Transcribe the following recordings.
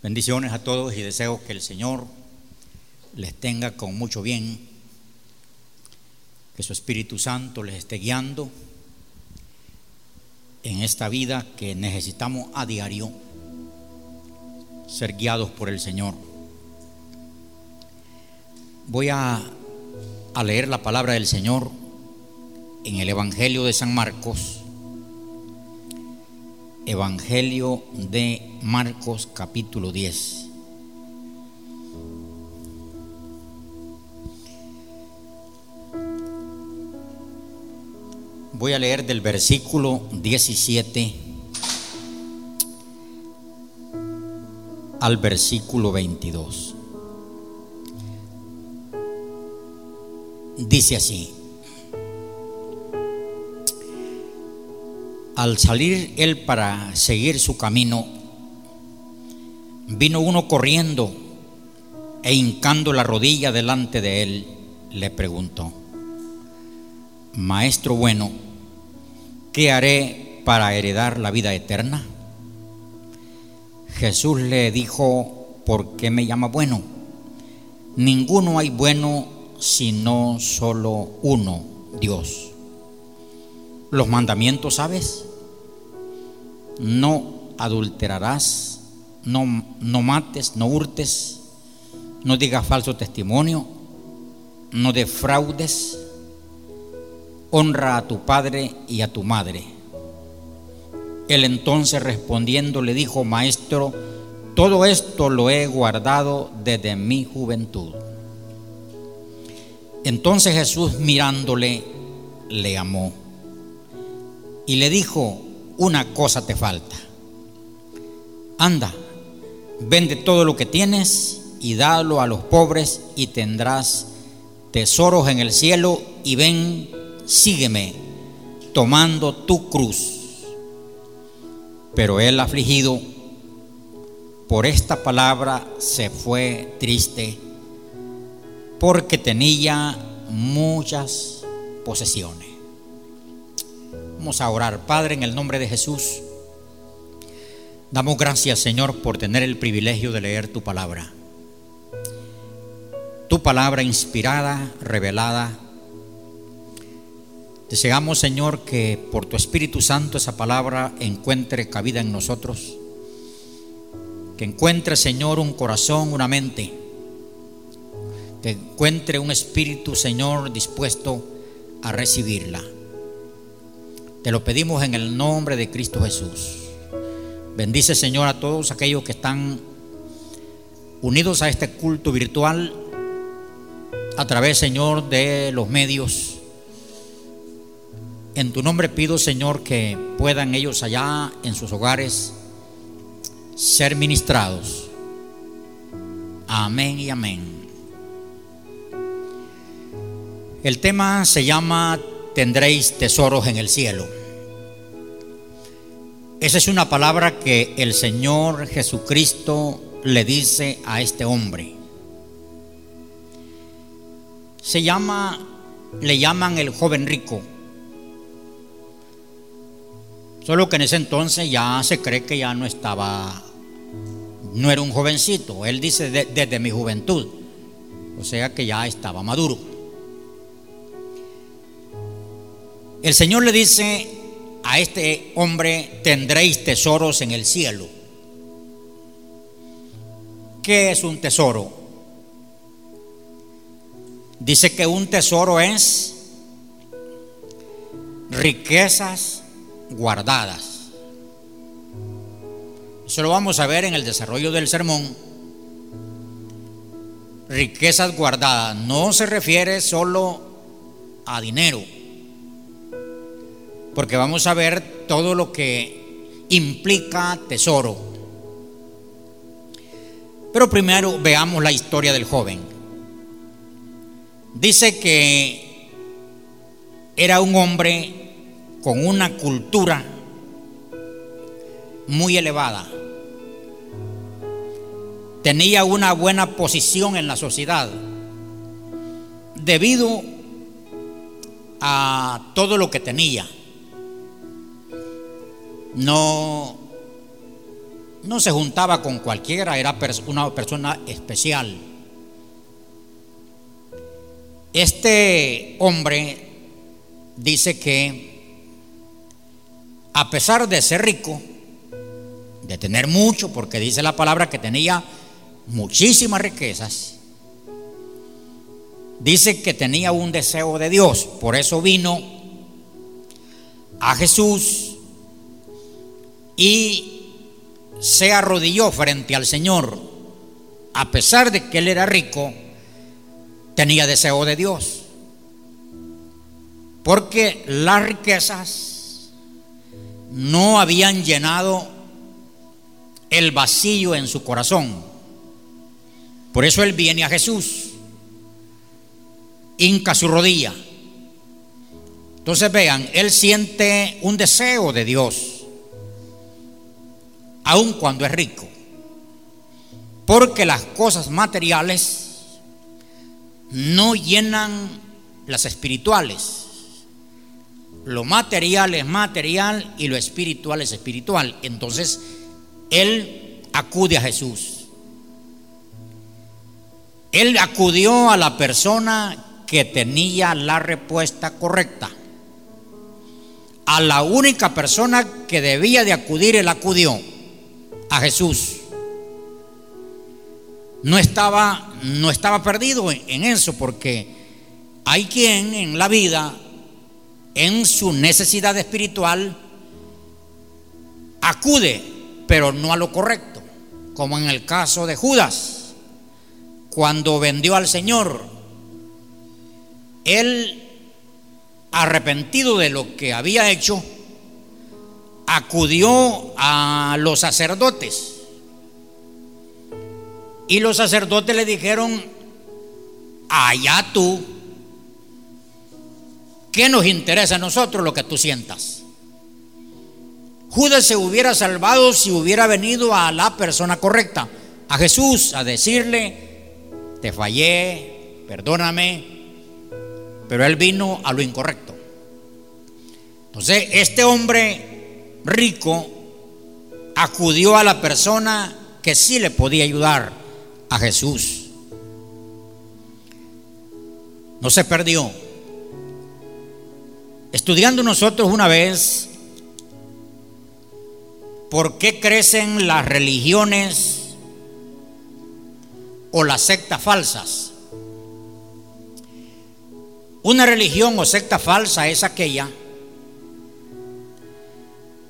Bendiciones a todos y deseo que el Señor les tenga con mucho bien, que su Espíritu Santo les esté guiando en esta vida que necesitamos a diario ser guiados por el Señor. Voy a, a leer la palabra del Señor en el Evangelio de San Marcos Evangelio de Marcos capítulo 10. Voy a leer del versículo 17 al versículo 22. Dice así. Al salir él para seguir su camino, vino uno corriendo e hincando la rodilla delante de él, le preguntó, Maestro bueno, ¿qué haré para heredar la vida eterna? Jesús le dijo, ¿por qué me llama bueno? Ninguno hay bueno sino solo uno, Dios. Los mandamientos, ¿sabes? No adulterarás, no, no mates, no hurtes, no digas falso testimonio, no defraudes, honra a tu padre y a tu madre. Él entonces respondiendo le dijo, Maestro, todo esto lo he guardado desde mi juventud. Entonces Jesús mirándole, le amó y le dijo, una cosa te falta. Anda, vende todo lo que tienes y dalo a los pobres y tendrás tesoros en el cielo y ven, sígueme, tomando tu cruz. Pero él afligido por esta palabra se fue triste porque tenía muchas posesiones. Vamos a orar. Padre, en el nombre de Jesús, damos gracias, Señor, por tener el privilegio de leer tu palabra. Tu palabra inspirada, revelada. Deseamos, Señor, que por tu Espíritu Santo esa palabra encuentre cabida en nosotros. Que encuentre, Señor, un corazón, una mente. Que encuentre un espíritu, Señor, dispuesto a recibirla. Te lo pedimos en el nombre de Cristo Jesús. Bendice, Señor, a todos aquellos que están unidos a este culto virtual a través, Señor, de los medios. En tu nombre pido, Señor, que puedan ellos allá en sus hogares ser ministrados. Amén y amén. El tema se llama tendréis tesoros en el cielo. Esa es una palabra que el Señor Jesucristo le dice a este hombre. Se llama, le llaman el joven rico. Solo que en ese entonces ya se cree que ya no estaba, no era un jovencito. Él dice desde mi juventud. O sea que ya estaba maduro. El Señor le dice a este hombre, tendréis tesoros en el cielo. ¿Qué es un tesoro? Dice que un tesoro es riquezas guardadas. Eso lo vamos a ver en el desarrollo del sermón. Riquezas guardadas no se refiere solo a dinero porque vamos a ver todo lo que implica tesoro. Pero primero veamos la historia del joven. Dice que era un hombre con una cultura muy elevada. Tenía una buena posición en la sociedad debido a todo lo que tenía no, no se juntaba con cualquiera, era una persona especial. Este hombre dice que a pesar de ser rico, de tener mucho, porque dice la palabra que tenía muchísimas riquezas, dice que tenía un deseo de Dios, por eso vino a Jesús y se arrodilló frente al Señor, a pesar de que él era rico, tenía deseo de Dios. Porque las riquezas no habían llenado el vacío en su corazón. Por eso él viene a Jesús, hinca su rodilla. Entonces vean, él siente un deseo de Dios aun cuando es rico. Porque las cosas materiales no llenan las espirituales. Lo material es material y lo espiritual es espiritual. Entonces, él acude a Jesús. Él acudió a la persona que tenía la respuesta correcta. A la única persona que debía de acudir, él acudió a Jesús. No estaba, no estaba perdido en eso porque hay quien en la vida, en su necesidad espiritual, acude, pero no a lo correcto, como en el caso de Judas, cuando vendió al Señor, él, arrepentido de lo que había hecho, acudió a los sacerdotes. Y los sacerdotes le dijeron, allá tú, ¿qué nos interesa a nosotros lo que tú sientas? Judas se hubiera salvado si hubiera venido a la persona correcta, a Jesús, a decirle, te fallé, perdóname, pero él vino a lo incorrecto. Entonces, este hombre rico acudió a la persona que sí le podía ayudar, a Jesús. No se perdió. Estudiando nosotros una vez por qué crecen las religiones o las sectas falsas. Una religión o secta falsa es aquella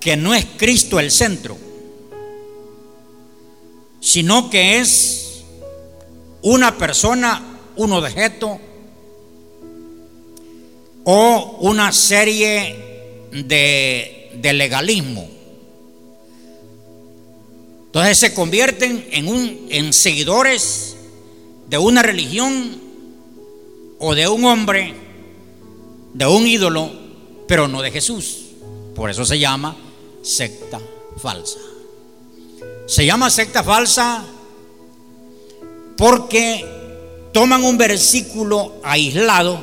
que no es Cristo el centro, sino que es una persona, un objeto o una serie de, legalismo. Entonces se convierten en, un, en seguidores de una religión o de un hombre, de un ídolo, pero no de Jesús. Por eso se llama secta falsa. Se llama secta falsa porque toman un versículo aislado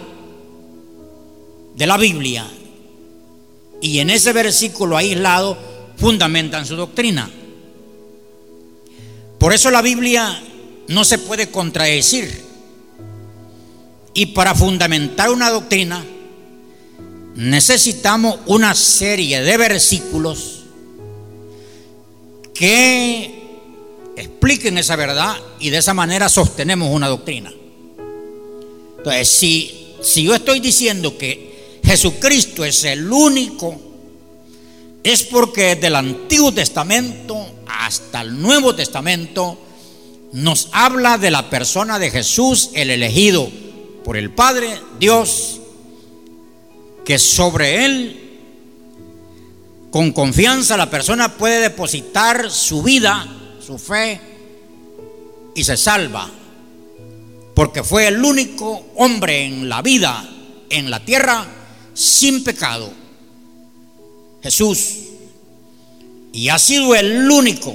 de la Biblia y en ese versículo aislado fundamentan su doctrina. Por eso la Biblia no se puede contradecir. Y para fundamentar una doctrina necesitamos una serie de versículos que expliquen esa verdad y de esa manera sostenemos una doctrina. Entonces, si, si yo estoy diciendo que Jesucristo es el único, es porque desde el Antiguo Testamento hasta el Nuevo Testamento nos habla de la persona de Jesús, el elegido por el Padre, Dios, que sobre él con confianza la persona puede depositar su vida, su fe, y se salva. Porque fue el único hombre en la vida, en la tierra, sin pecado. Jesús. Y ha sido el único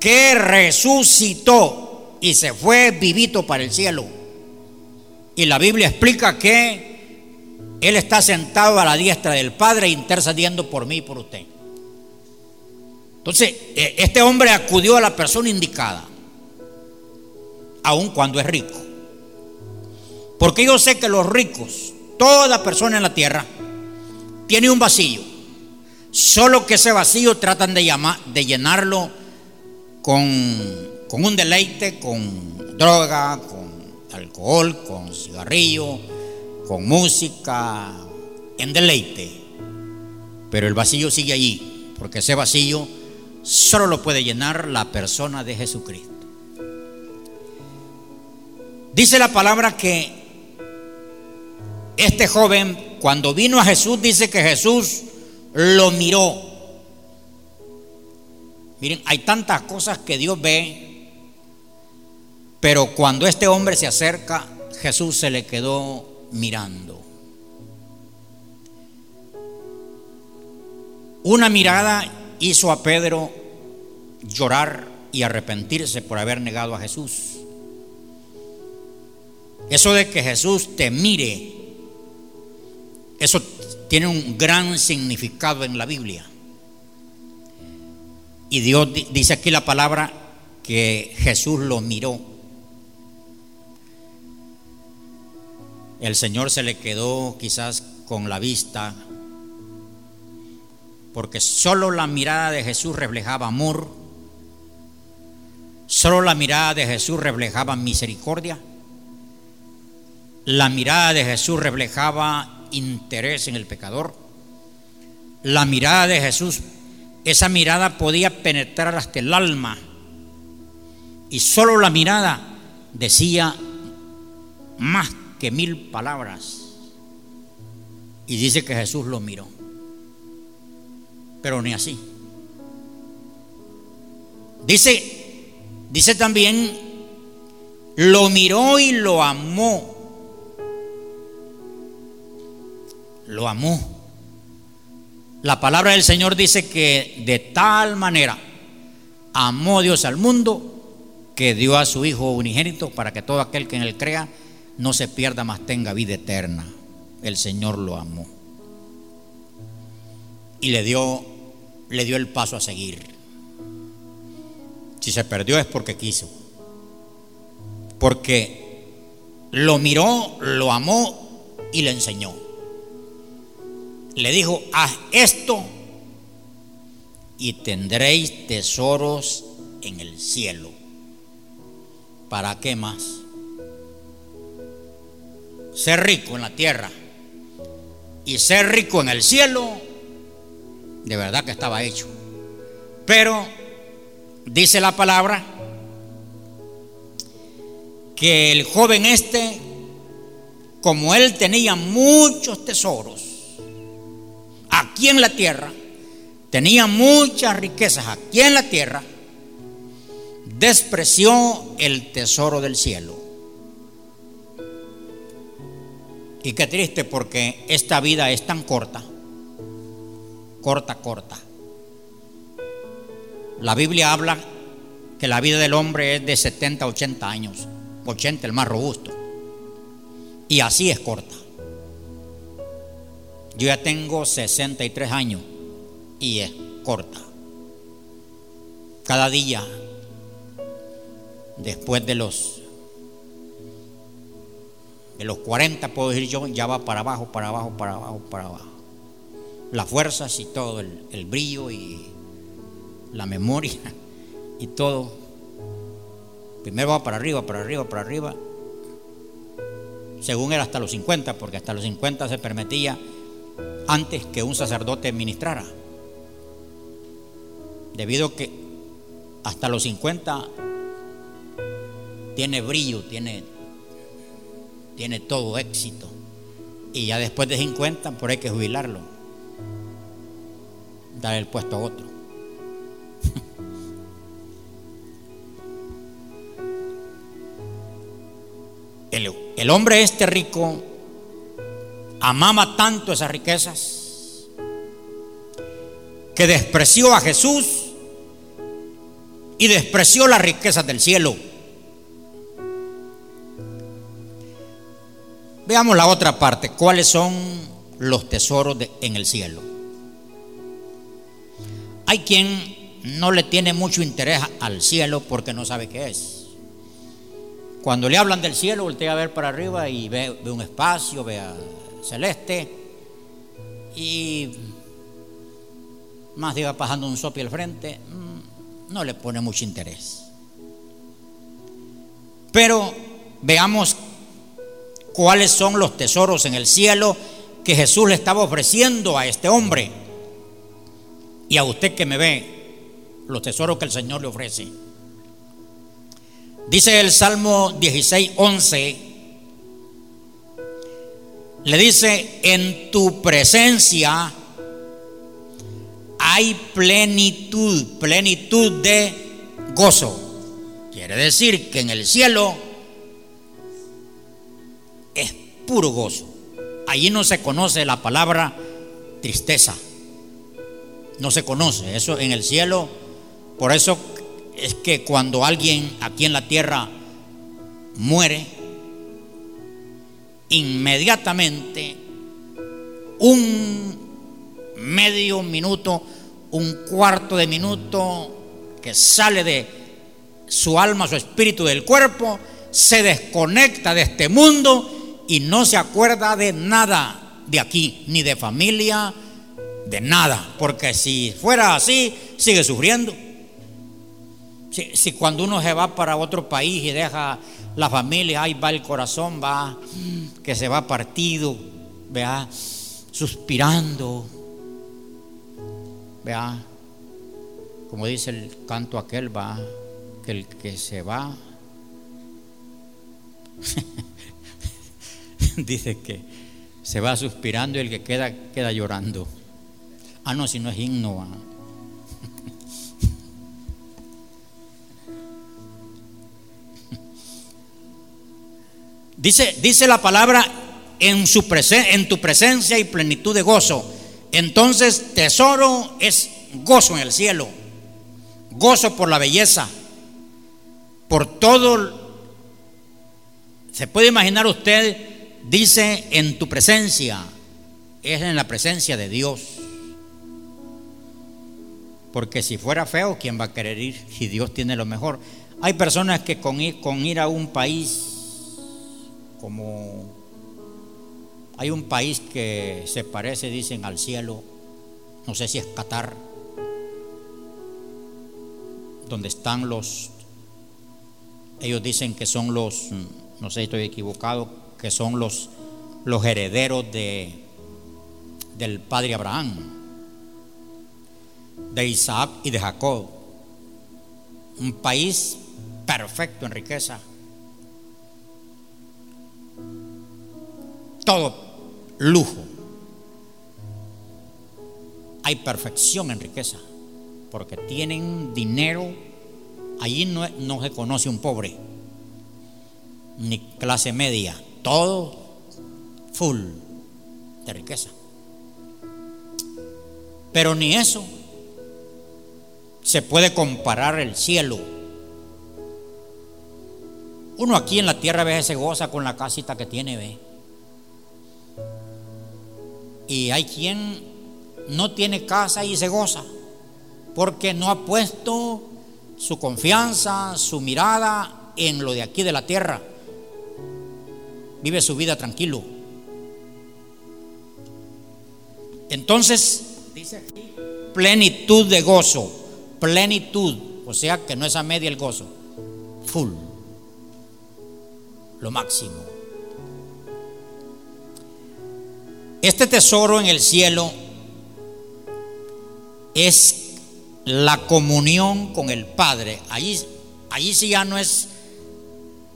que resucitó y se fue vivito para el cielo. Y la Biblia explica que él está sentado a la diestra del Padre intercediendo por mí y por usted. Entonces, e, este hombre acudió a la persona indicada, aun cuando es rico. Porque yo sé que los ricos, toda persona en la tierra, tiene un vacío. Solo que ese vacío tratan de, llenarlo con un deleite, con droga, con alcohol, con cigarrillo, con música, en deleite. Pero el vacío sigue allí, porque ese vacío solo lo puede llenar la persona de Jesucristo. Dice la palabra que este joven, cuando vino a Jesús, dice que Jesús lo miró. Miren, hay tantas cosas que Dios ve, pero cuando este hombre se acerca, Jesús se le quedó mirando. Una mirada hizo a Pedro llorar y arrepentirse por haber negado a Jesús. Eso de que Jesús te mire eso tiene un gran significado en la Biblia. Y Dios dice aquí la palabra que Jesús lo miró. El Señor se le quedó quizás con la vista, porque solo la mirada de Jesús reflejaba amor, solo la mirada de Jesús reflejaba misericordia, la mirada de Jesús reflejaba interés en el pecador. La mirada de Jesús, esa mirada podía penetrar hasta el alma. Y solo la mirada decía más que mil palabras. Y dice que Jesús lo miró. Pero ni así. Dice, dice también, lo miró y lo amó. lo amó. La palabra del Señor dice que de tal manera amó Dios al mundo que dio a su Hijo unigénito para que todo aquel que en él crea no se pierda, más tenga vida eterna. El Señor lo amó. Y le dio, le dio el paso a seguir. Si se perdió es porque quiso. Porque lo miró, lo amó y le enseñó le dijo, haz esto y tendréis tesoros en el cielo. ¿Para qué más? Ser rico en la tierra y ser rico en el cielo, de verdad que estaba hecho. Pero dice la palabra que el joven este, como él tenía muchos tesoros, aquí en la tierra, tenía muchas riquezas aquí en la tierra, despreció el tesoro del cielo. Y qué triste porque esta vida es tan corta, corta, corta. La Biblia habla que la vida del hombre es de 70 80 años, 80 el más robusto. Y así es corta. Yo ya tengo 63 años y es corta. Cada día, después de los de los 40 puedo decir yo, ya va para abajo, para abajo, para abajo, para abajo. Las fuerzas y todo, el, el brillo y la memoria y todo. Primero va para arriba, para arriba, para arriba. Según era hasta los 50, porque hasta los 50 se permitía antes que un sacerdote ministrara. Debido a que hasta los 50 tiene brillo, tiene, tiene todo éxito. Y ya después de 50, por hay que jubilarlo. Dar el puesto a otro. El, el hombre este rico amaba tanto esas riquezas que despreció a Jesús y despreció las riquezas del cielo. Veamos la otra parte, cuáles son los tesoros en el cielo. Hay quien no le tiene mucho interés al cielo porque no sabe qué es. Cuando le hablan del cielo, voltea a ver para arriba y ve, un espacio, ve a celeste y más diga pasando un sopi al frente, mm, no le pone mucho interés. Pero veamos cuáles son los tesoros en el cielo que Jesús le estaba ofreciendo a este hombre y a usted que me ve, los tesoros que el Señor le ofrece. Dice el Salmo 16, 11, le dice, en tu presencia hay plenitud, plenitud de gozo. Quiere decir que en el cielo puro gozo. Allí no se conoce la palabra tristeza. No se conoce. Eso en el cielo. Por eso es que cuando alguien aquí en la tierra muere, inmediatamente un medio minuto, un cuarto de minuto que sale de su alma, su espíritu del cuerpo, se desconecta de este mundo y no se acuerda de nada de aquí, ni de familia, de nada, porque si fuera así, sigue sufriendo. Si, cuando uno se va para otro país y deja la familia, ahí va el corazón, va, que se va partido, vea, suspirando, vea, como dice el canto aquel, va, que el que se va, dice que se va suspirando y el que queda, queda llorando. Ah, no, si no es himno. Dice, dice la palabra en, su en tu presencia y plenitud de gozo. Entonces, tesoro es gozo en el cielo, gozo por la belleza, por todo. Se puede imaginar usted, dice en tu presencia, es en la presencia de Dios. Porque si fuera feo, ¿quién va a querer ir si Dios tiene lo mejor? Hay personas que con ir, con ir a un país como hay un país que se parece, dicen, al cielo, no sé si es Qatar, donde están los, ellos dicen que son los, no sé si estoy equivocado, que son los, los herederos de, del padre Abraham de Isaac y de Jacob. Un país perfecto en riqueza. Todo lujo. Hay perfección en riqueza. Porque tienen dinero. Allí no, no se conoce un pobre. Ni clase media. Todo full de riqueza. Pero ni eso se puede comparar el cielo. Uno aquí en la tierra ve se goza con la casita que tiene, ve. Y hay quien no tiene casa y se goza porque no ha puesto su confianza, su mirada en lo de aquí de la tierra. Vive su vida tranquilo. Entonces, dice aquí, plenitud de gozo plenitud, o sea que no es a media el gozo, full, lo máximo. Este tesoro en el cielo es la comunión con el Padre. Allí, allí sí ya no es,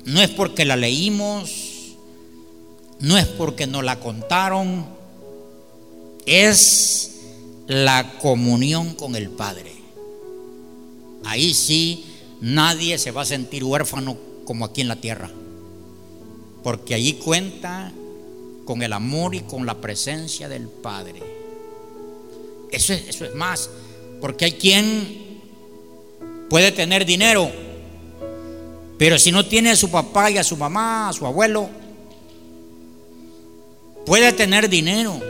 no es porque la leímos, no es porque nos la contaron, es la comunión con el Padre. Ahí sí nadie se va a sentir huérfano como aquí en la tierra. Porque allí cuenta con el amor y con la presencia del Padre. Eso es, eso es más, porque hay quien puede tener dinero, pero si no tiene a su papá y a su mamá, a su abuelo, puede tener dinero,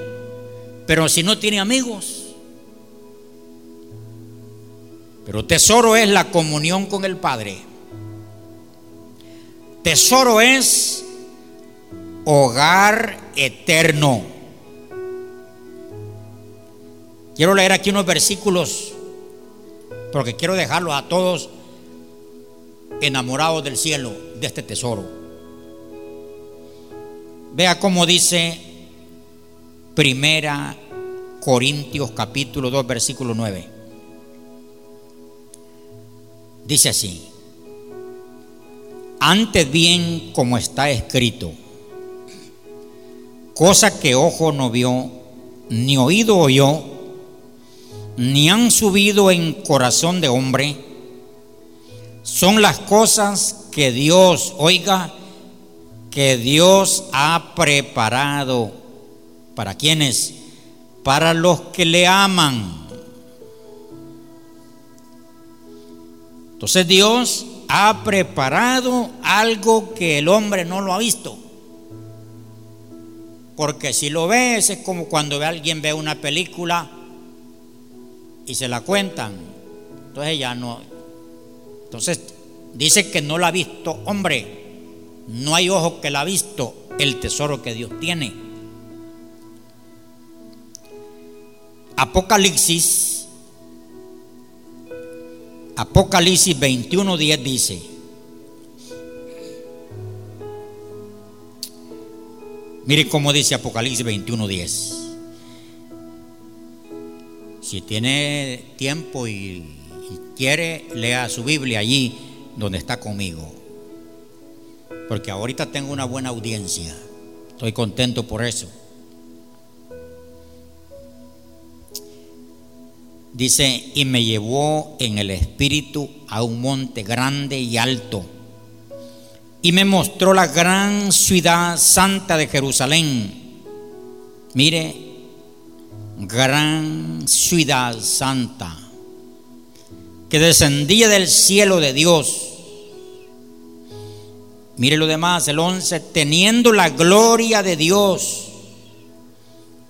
pero si no tiene amigos, Pero tesoro es la comunión con el Padre. Tesoro es hogar eterno. Quiero leer aquí unos versículos porque quiero dejarlos a todos enamorados del cielo, de este tesoro. Vea cómo dice Primera Corintios capítulo 2 versículo 9. Dice así, antes bien como está escrito, cosa que ojo no vio, ni oído oyó, ni han subido en corazón de hombre, son las cosas que Dios, oiga, que Dios ha preparado para quienes, para los que le aman. Entonces Dios ha preparado algo que el hombre no lo ha visto. Porque si lo ves es como cuando alguien ve una película y se la cuentan. Entonces ya no. Entonces dice que no la ha visto, hombre. No hay ojo que la ha visto el tesoro que Dios tiene. Apocalipsis, Apocalipsis 21.10 dice, mire cómo dice Apocalipsis 21.10. Si tiene tiempo y, quiere, lea su Biblia allí donde está conmigo. Porque ahorita tengo una buena audiencia. Estoy contento por eso. Dice, y me llevó en el espíritu a un monte grande y alto. Y me mostró la gran ciudad santa de Jerusalén. Mire, gran ciudad santa que descendía del cielo de Dios. Mire lo demás, el 11, teniendo la gloria de Dios.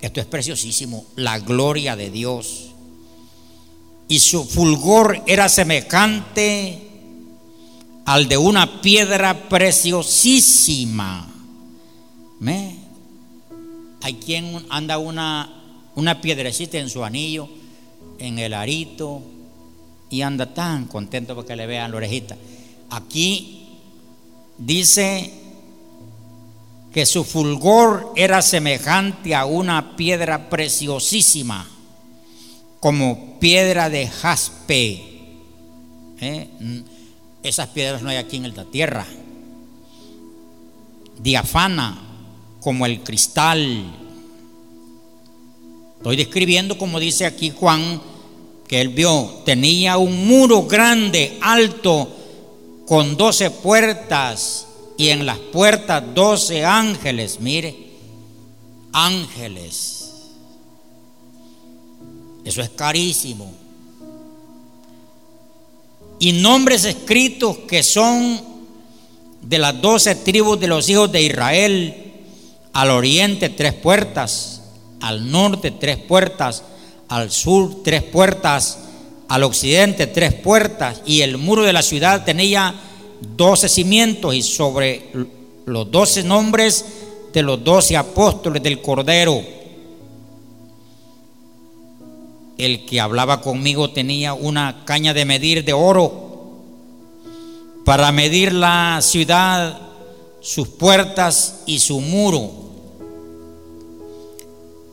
Esto es preciosísimo, la gloria de Dios. Y su fulgor era semejante al de una piedra preciosísima. ¿Me? Hay quien anda una una piedrecita en su anillo, en el arito, y anda tan contento porque le vean la orejita. Aquí dice que su fulgor era semejante a una piedra preciosísima, como piedra de jaspe. ¿Eh? Esas piedras no hay aquí en la tierra. Diafana, como el cristal Estoy describiendo como dice aquí Juan, que él vio, tenía un muro grande, alto, con doce puertas y en las puertas doce ángeles, mire, ángeles. Eso es carísimo. Y nombres escritos que son de las doce tribus de los hijos de Israel, al oriente tres puertas al norte tres puertas, al sur tres puertas, al occidente tres puertas, y el muro de la ciudad tenía doce cimientos y sobre los doce nombres de los doce apóstoles del Cordero. El que hablaba conmigo tenía una caña de medir de oro para medir la ciudad, sus puertas y su muro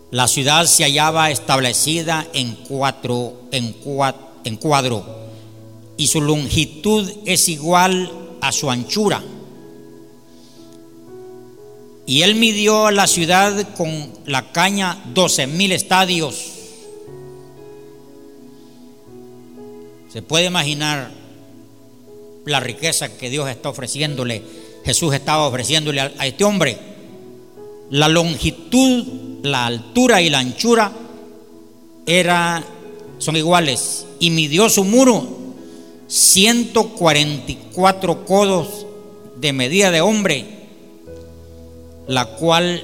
la ciudad se hallaba establecida en cuatro, en, en cuadro, y su longitud es igual a su anchura. Y él midió la ciudad con la caña doce mil estadios. Se puede imaginar la riqueza que Dios está ofreciéndole, Jesús estaba ofreciéndole a, este hombre. La longitud la altura y la anchura era, son iguales y midió su muro 144 codos de medida de hombre, la cual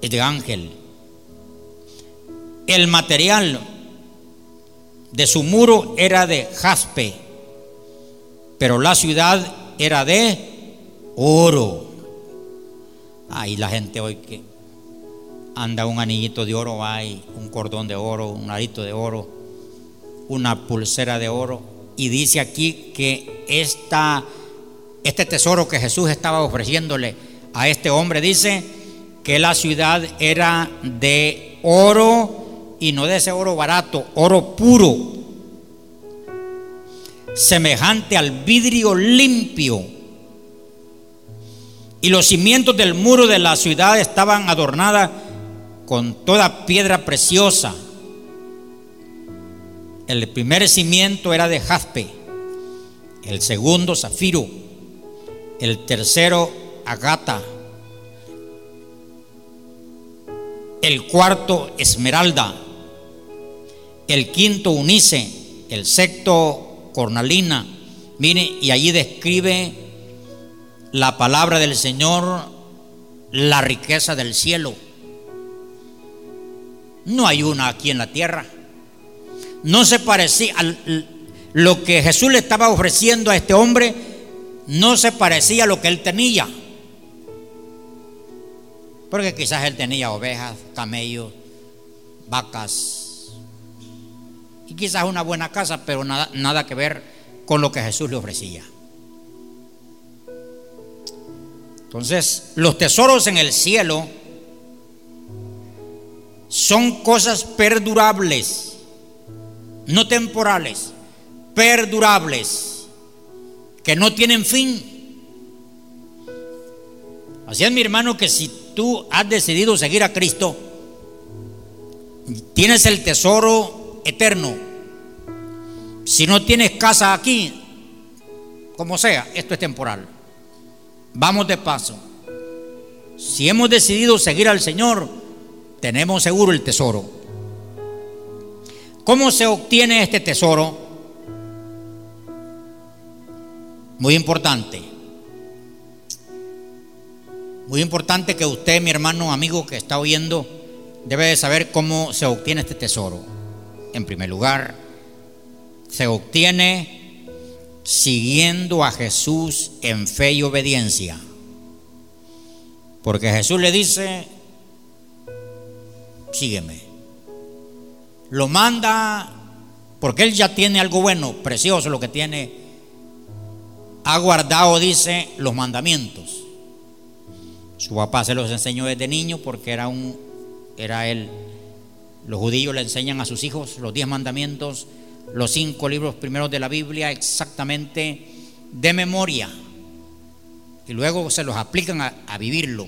es de ángel. El material de su muro era de jaspe, pero la ciudad era de oro. Ahí la gente hoy que anda un anillito de oro, hay un cordón de oro, un arito de oro, una pulsera de oro. Y dice aquí que esta, este tesoro que Jesús estaba ofreciéndole a este hombre, dice que la ciudad era de oro y no de ese oro barato, oro puro, semejante al vidrio limpio. Y los cimientos del muro de la ciudad estaban adornadas con toda piedra preciosa. El primer cimiento era de jaspe, el segundo zafiro, el tercero agata, el cuarto esmeralda, el quinto unice, el sexto cornalina. Mire, y allí describe la palabra del Señor, la riqueza del cielo. No hay una aquí en la tierra. No se parecía a lo que Jesús le estaba ofreciendo a este hombre, no se parecía a lo que él tenía. Porque quizás él tenía ovejas, camellos, vacas y quizás una buena casa, pero nada, nada que ver con lo que Jesús le ofrecía. Entonces, los tesoros en el cielo son cosas perdurables, no temporales, perdurables, que no tienen fin. Así es mi hermano que si tú has decidido seguir a Cristo, tienes el tesoro eterno. Si no tienes casa aquí, como sea, esto es temporal. Vamos de paso. Si hemos decidido seguir al Señor, tenemos seguro el tesoro. ¿Cómo se obtiene este tesoro? Muy importante. Muy importante que usted, mi hermano, amigo que está oyendo, debe de saber cómo se obtiene este tesoro. En primer lugar, se obtiene siguiendo a Jesús en fe y obediencia. Porque Jesús le dice, sígueme. Lo manda porque él ya tiene algo bueno, precioso lo que tiene. Ha guardado, dice, los mandamientos. Su papá se los enseñó desde niño porque era un, era él. Los judíos le enseñan a sus hijos los diez mandamientos, los cinco libros primeros de la Biblia exactamente de memoria. Y luego se los aplican a, vivirlo.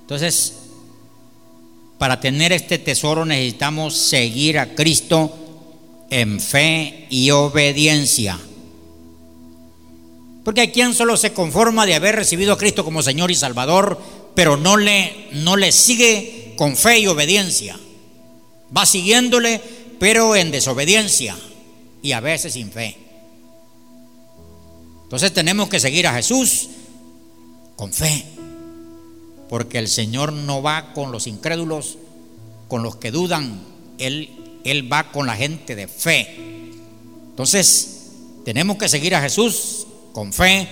Entonces, para tener este tesoro necesitamos seguir a Cristo en fe y obediencia. Porque hay quien solo se conforma de haber recibido a Cristo como Señor y Salvador, pero no le, no le sigue con fe y obediencia. Va siguiéndole, pero en desobediencia y a veces sin fe. Entonces tenemos que seguir a Jesús con fe porque el Señor no va con los incrédulos, con los que dudan, Él, Él va con la gente de fe. Entonces, tenemos que seguir a Jesús con fe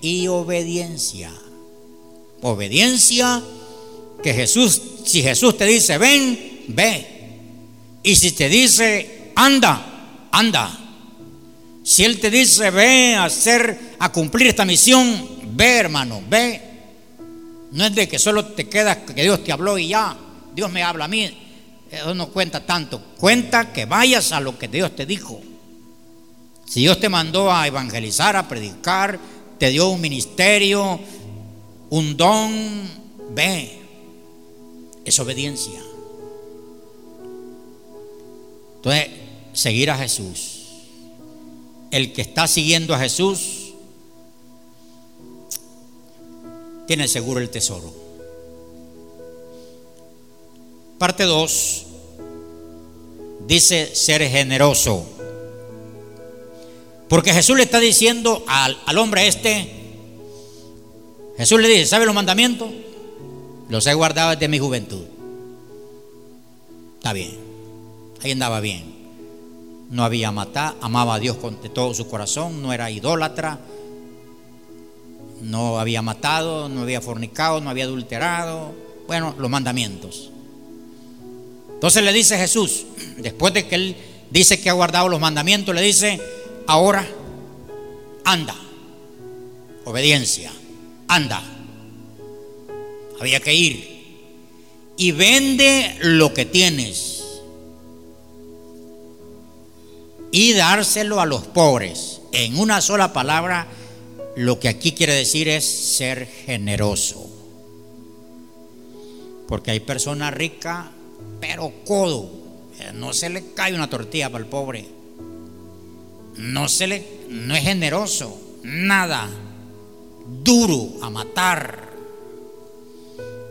y obediencia. Obediencia que Jesús, si Jesús te dice, ven, ve. Y si te dice, anda, anda. Si Él te dice, ve a hacer, a cumplir esta misión, ve hermano, ve no es de que solo te quedas que Dios te habló y ya, Dios me habla a mí. Eso no cuenta tanto. Cuenta que vayas a lo que Dios te dijo. Si Dios te mandó a evangelizar, a predicar, te dio un ministerio, un don, ve. Es obediencia. Entonces, seguir a Jesús. El que está siguiendo a Jesús tiene seguro el tesoro. Parte 2 dice ser generoso. Porque Jesús le está diciendo al, al, hombre este, Jesús le dice, ¿sabe los mandamientos? Los he guardado desde mi juventud. Está bien. Ahí andaba bien. No había matado, amaba a Dios con de todo su corazón, no era idólatra, no había matado, no había fornicado, no había adulterado. Bueno, los mandamientos. Entonces le dice Jesús, después de que él dice que ha guardado los mandamientos, le dice, ahora anda, obediencia, anda. Había que ir y vende lo que tienes y dárselo a los pobres. En una sola palabra, lo que aquí quiere decir es ser generoso. Porque hay personas ricas, pero codo. No se le cae una tortilla para el pobre. No se le no es generoso, nada. Duro a matar.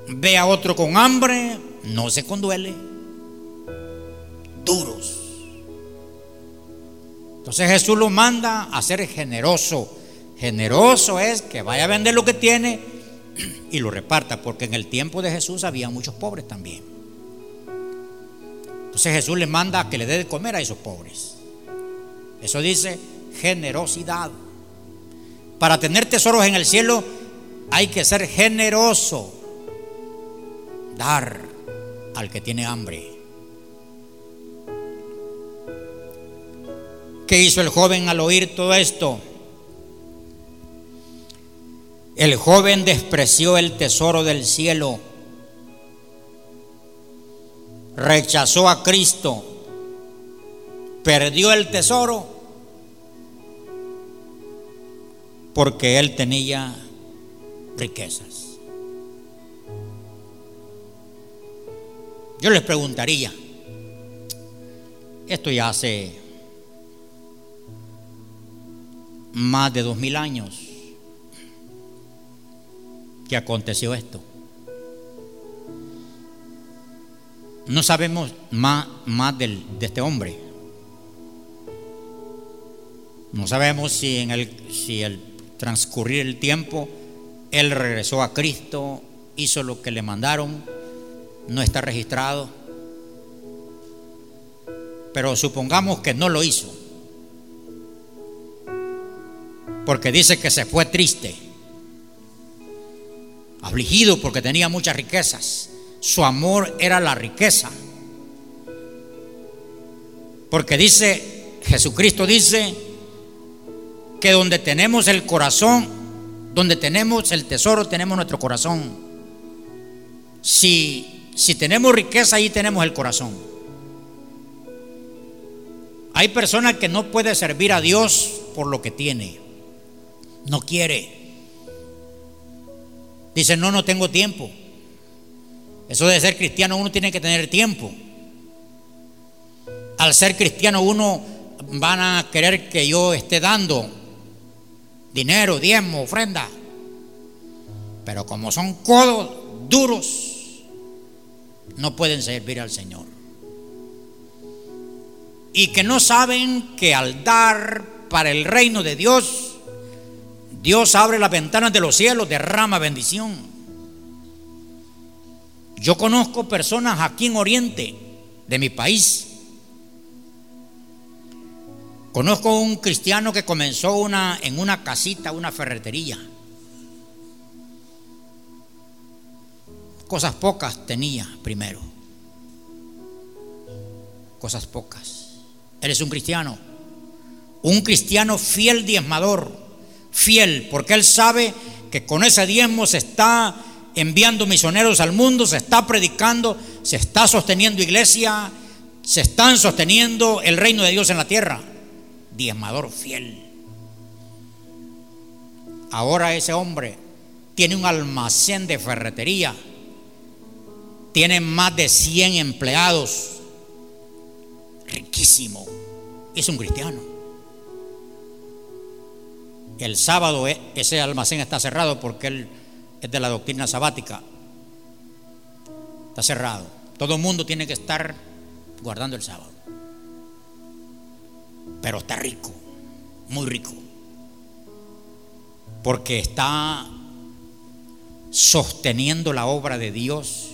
Ve a otro con hambre, no se conduele. Duros. Entonces Jesús lo manda a ser generoso. Generoso es que vaya a vender lo que tiene y lo reparta, porque en el tiempo de Jesús había muchos pobres también. Entonces Jesús le manda a que le dé de comer a esos pobres. Eso dice generosidad. Para tener tesoros en el cielo hay que ser generoso. Dar al que tiene hambre. ¿Qué hizo el joven al oír todo esto? El joven despreció el tesoro del cielo, rechazó a Cristo, perdió el tesoro porque él tenía riquezas. Yo les preguntaría, esto ya hace más de dos mil años que aconteció esto. No sabemos más, más del, de este hombre. No sabemos si en el, si el transcurrir el tiempo él regresó a Cristo, hizo lo que le mandaron, no está registrado. Pero supongamos que no lo hizo porque dice que se fue triste, afligido porque tenía muchas riquezas. Su amor era la riqueza. Porque dice, Jesucristo dice que donde tenemos el corazón, donde tenemos el tesoro, tenemos nuestro corazón. Si, si tenemos riqueza, ahí tenemos el corazón. Hay personas que no pueden servir a Dios por lo que tiene. No quiere. Dice, no, no tengo tiempo. Eso de ser cristiano uno tiene que tener tiempo. Al ser cristiano uno van a querer que yo esté dando dinero, diezmo, ofrenda. Pero como son codos duros, no pueden servir al Señor. Y que no saben que al dar para el reino de Dios, Dios abre las ventanas de los cielos, derrama bendición. Yo conozco personas aquí en Oriente, de mi país. Conozco un cristiano que comenzó una, en una casita, una ferretería. Cosas pocas tenía primero. Cosas pocas. Eres un cristiano. Un cristiano fiel diezmador fiel, porque Él sabe que con ese diezmo se está enviando misioneros al mundo, se está predicando, se está sosteniendo iglesia, se están sosteniendo el reino de Dios en la tierra. Diezmador fiel. Ahora ese hombre tiene un almacén de ferretería, tiene más de 100 empleados, riquísimo, es un cristiano. El sábado e, ese almacén está cerrado porque él es de la doctrina sabática. Está cerrado. Todo el mundo tiene que estar guardando el sábado. Pero está rico, muy rico. Porque está sosteniendo la obra de Dios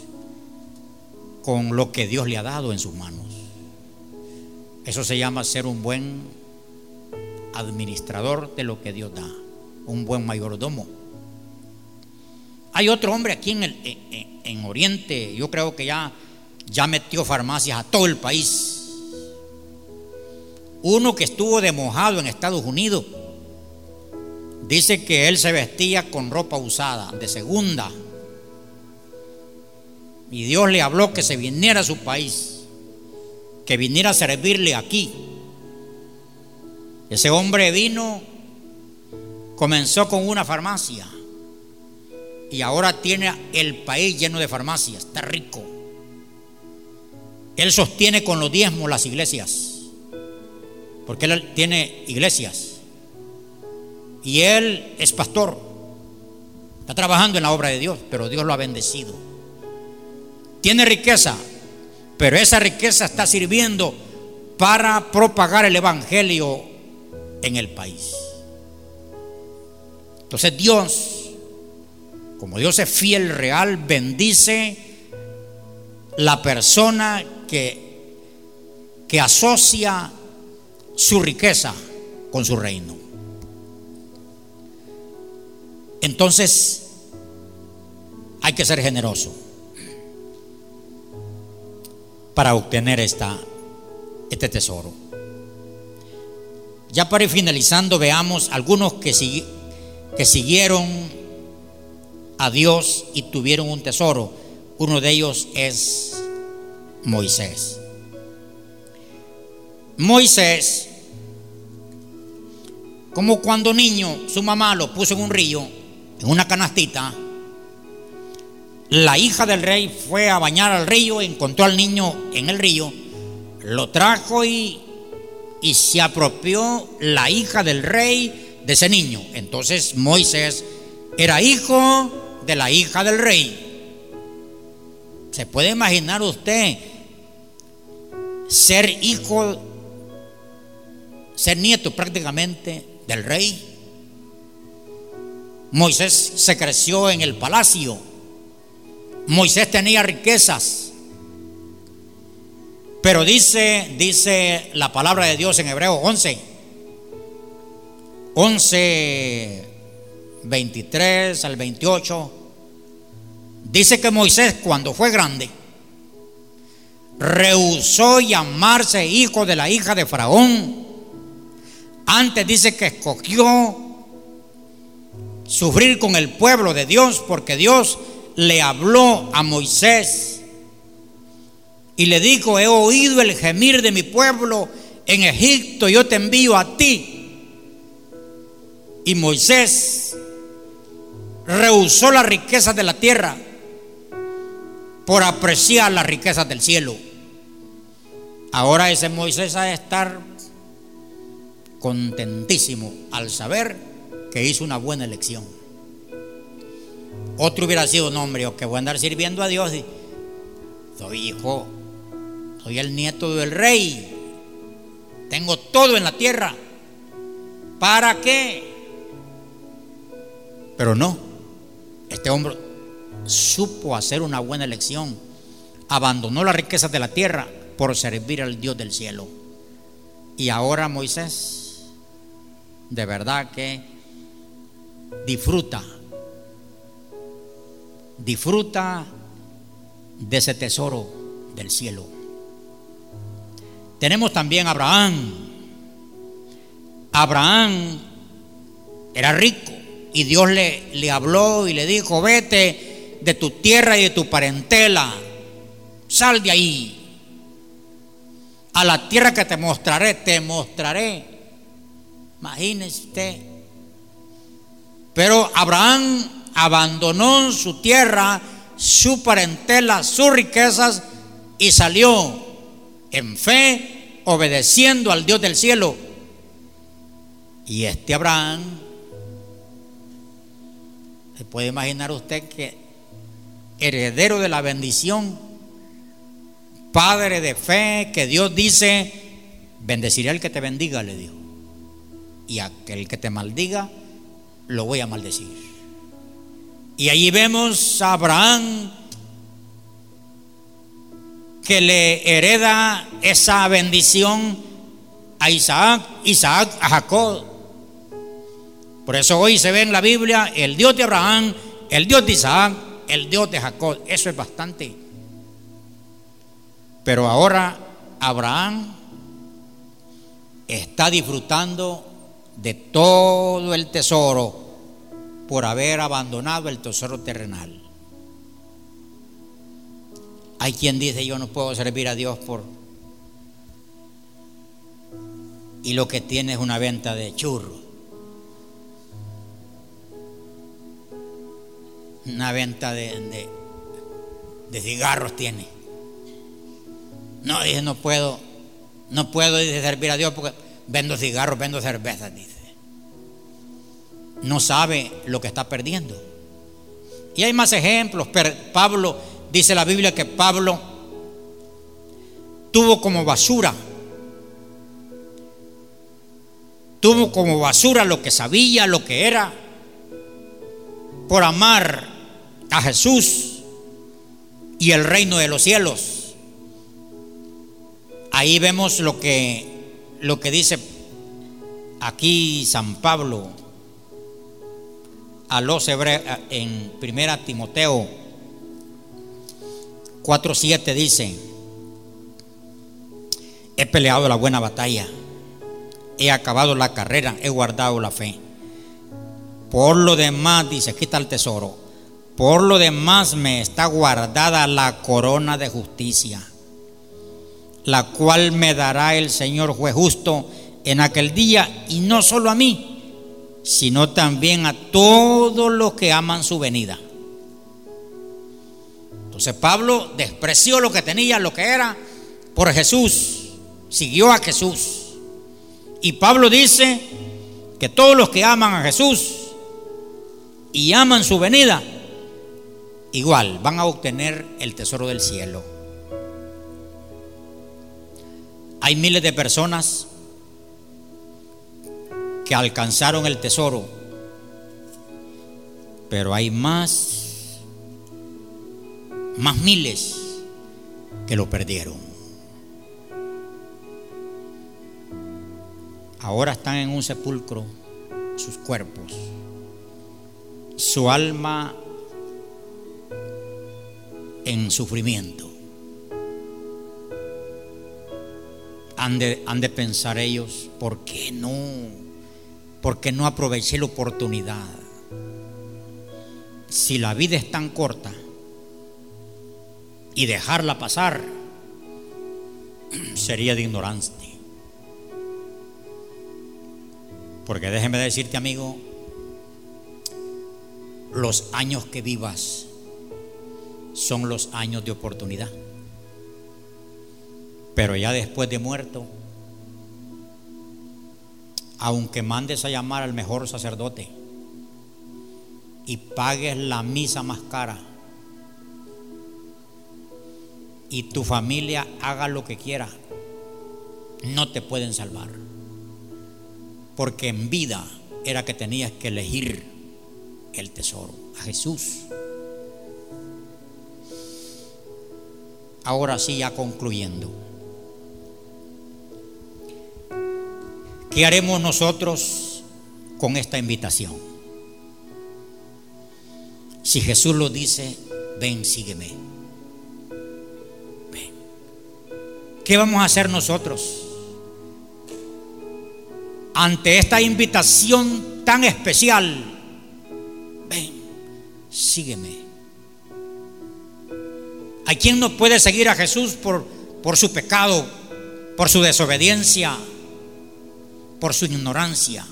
con lo que Dios le ha dado en sus manos. Eso se llama ser un buen administrador de lo que Dios da, un buen mayordomo. Hay otro hombre aquí en, el, en, Oriente, yo creo que ya, ya metió farmacias a todo el país. Uno que estuvo de mojado en Estados Unidos, dice que él se vestía con ropa usada, de segunda. Y Dios le habló que se viniera a su país, que viniera a servirle aquí. Ese hombre vino, comenzó con una farmacia y ahora tiene el país lleno de farmacias, está rico. Él sostiene con los diezmos las iglesias, porque él tiene iglesias. Y él es pastor, está trabajando en la obra de Dios, pero Dios lo ha bendecido. Tiene riqueza, pero esa riqueza está sirviendo para propagar el Evangelio en el país. Entonces Dios, como Dios es fiel, real, bendice la persona que, que asocia su riqueza con su reino. Entonces, hay que ser generoso para obtener esta, este tesoro. Ya para ir finalizando, veamos algunos que, que siguieron a Dios y tuvieron un tesoro. Uno de ellos es Moisés. Moisés, como cuando niño su mamá lo puso en un río, en una canastita, la hija del rey fue a bañar al río, encontró al niño en el río, lo trajo y, y se apropió la hija del rey de ese niño. Entonces Moisés era hijo de la hija del rey. ¿Se puede imaginar usted ser hijo, ser nieto prácticamente del rey? Moisés se creció en el palacio. Moisés tenía riquezas. Pero dice, dice la palabra de Dios en Hebreo 11, 11, 23 al 28, dice que Moisés cuando fue grande, rehusó llamarse hijo de la hija de Faraón. Antes dice que escogió sufrir con el pueblo de Dios porque Dios le habló a Moisés y le dijo, he oído el gemir de mi pueblo en Egipto, yo te envío a ti. Y Moisés rehusó las riquezas de la tierra por apreciar las riquezas del cielo. Ahora ese Moisés ha de estar contentísimo al saber que hizo una buena elección. Otro hubiera sido, un hombre, que voy a andar sirviendo a Dios. soy hijo, soy el nieto del rey. Tengo todo en la tierra. ¿Para qué? Pero no. Este hombre supo hacer una buena elección. Abandonó las riquezas de la tierra por servir al Dios del cielo. Y ahora Moisés, de verdad que disfruta disfruta de ese tesoro del cielo. Tenemos también a Abraham. Abraham era rico y Dios le, le habló y le dijo, vete de tu tierra y de tu parentela, sal de ahí. A la tierra que te mostraré, te mostraré. Imagínese usted. Pero Abraham abandonó su tierra, su parentela, sus riquezas y salió en fe, obedeciendo al Dios del cielo. Y este Abraham, se puede imaginar usted que heredero de la bendición, padre de fe, que Dios dice, bendeciré al que te bendiga, le dijo. Y aquel que te maldiga, lo voy a maldecir. Y allí vemos a Abraham que le hereda esa bendición a Isaac, Isaac a Jacob. Por eso hoy se ve en la Biblia el Dios de Abraham, el Dios de Isaac, el Dios de Jacob. Eso es bastante. Pero ahora Abraham está disfrutando de todo el tesoro por haber abandonado el tesoro terrenal. Hay quien dice yo no puedo servir a Dios por... Y lo que tiene es una venta de churros. Una venta de, de, cigarros tiene. No, dice, no puedo, no puedo servir a Dios porque vendo cigarros, vendo cervezas, dice. No sabe lo que está perdiendo. Y hay más ejemplos. Pablo Dice la Biblia que Pablo tuvo como basura, tuvo como basura lo que sabía, lo que era, por amar a Jesús y el reino de los cielos. Ahí vemos lo que, lo que dice aquí San Pablo a los hebreos en primera Timoteo 4.7 dice, he peleado la buena batalla, he acabado la carrera, he guardado la fe. Por lo demás, dice, aquí está el tesoro, por lo demás me está guardada la corona de justicia, la cual me dará el Señor juez justo en aquel día, y no solo a mí, sino también a todos los que aman su venida. Entonces Pablo despreció lo que tenía, lo que era, por Jesús. Siguió a Jesús. Y Pablo dice que todos los que aman a Jesús y aman su venida, igual van a obtener el tesoro del cielo. Hay miles de personas que alcanzaron el tesoro, pero hay más más miles que lo perdieron. Ahora están en un sepulcro sus cuerpos, su alma en sufrimiento. Han de, pensar ellos, ¿por qué no? ¿Por qué no aproveché la oportunidad? Si la vida es tan corta, y dejarla pasar sería de ignorancia. Porque déjeme decirte, amigo, los años que vivas son los años de oportunidad. Pero ya después de muerto, aunque mandes a llamar al mejor sacerdote y pagues la misa más cara, y tu familia haga lo que quiera, no te pueden salvar. Porque en vida era que tenías que elegir el tesoro, a Jesús. Ahora sí, ya concluyendo. ¿Qué haremos nosotros con esta invitación? Si Jesús lo dice, ven, sígueme. ¿Qué vamos a hacer nosotros ante esta invitación tan especial? Ven, sígueme. Hay quien no puede seguir a Jesús por, por su pecado, por su desobediencia, por su ignorancia.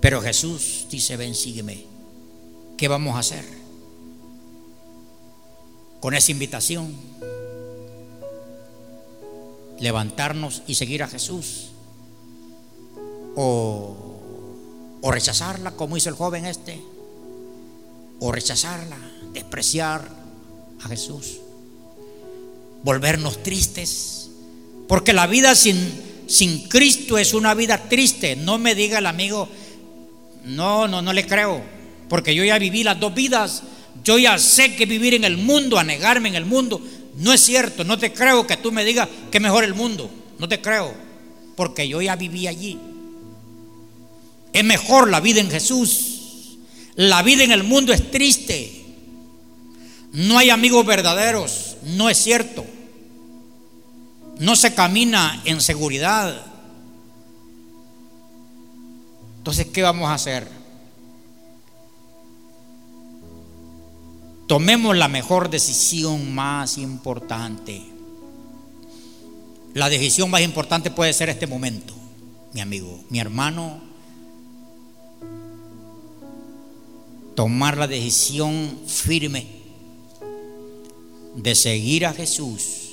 Pero Jesús dice, ven, sígueme. ¿Qué vamos a hacer con esa invitación? levantarnos y seguir a Jesús. O, o rechazarla como hizo el joven este. O rechazarla, despreciar a Jesús. Volvernos tristes. Porque la vida sin, sin Cristo es una vida triste. No me diga el amigo, no, no, no le creo. Porque yo ya viví las dos vidas. Yo ya sé que vivir en el mundo, a negarme en el mundo, No es cierto, no te creo que tú me digas que mejor el mundo. No te creo, porque yo ya viví allí. Es mejor la vida en Jesús. La vida en el mundo es triste. No hay amigos verdaderos. No es cierto. No se camina en seguridad. Entonces, ¿qué vamos a hacer? Tomemos la mejor decisión más importante. La decisión más importante puede ser este momento, mi amigo, mi hermano. Tomar la decisión firme de seguir a Jesús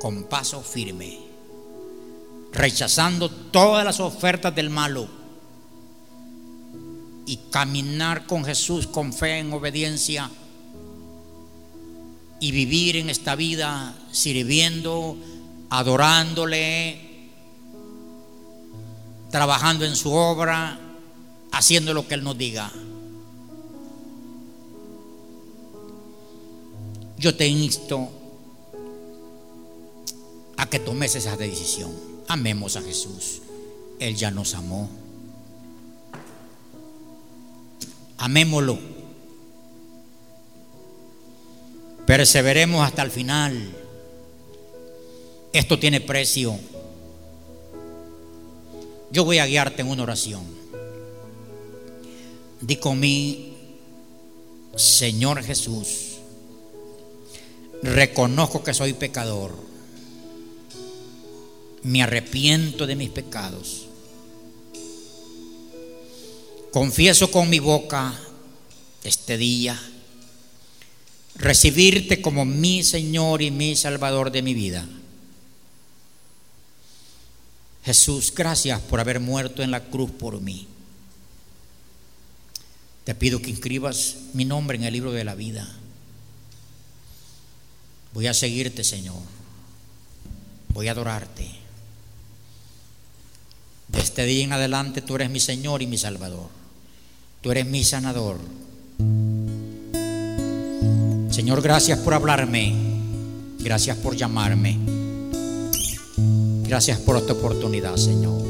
con paso firme, rechazando todas las ofertas del malo y caminar con Jesús con fe en obediencia y vivir en esta vida sirviendo, adorándole, trabajando en su obra, haciendo lo que Él nos diga. Yo te insto que tomes esa decisión. Amemos a Jesús. Él ya nos amó. Amémoslo. Perseveremos hasta el final. Esto tiene precio. Yo voy a guiarte en una oración. Di con mí, Señor Jesús, reconozco que soy pecador. Me arrepiento de mis pecados confieso con mi boca este día recibirte como mi Señor y mi Salvador de mi vida. Jesús, gracias por haber muerto en la cruz por mí. Te pido que inscribas mi nombre en el libro de la vida. Voy a seguirte, Señor. Voy a adorarte. De este día en adelante tú eres mi Señor y mi Salvador. Tú eres mi sanador. Señor, gracias por hablarme. Gracias por llamarme. Gracias por esta oportunidad, Señor.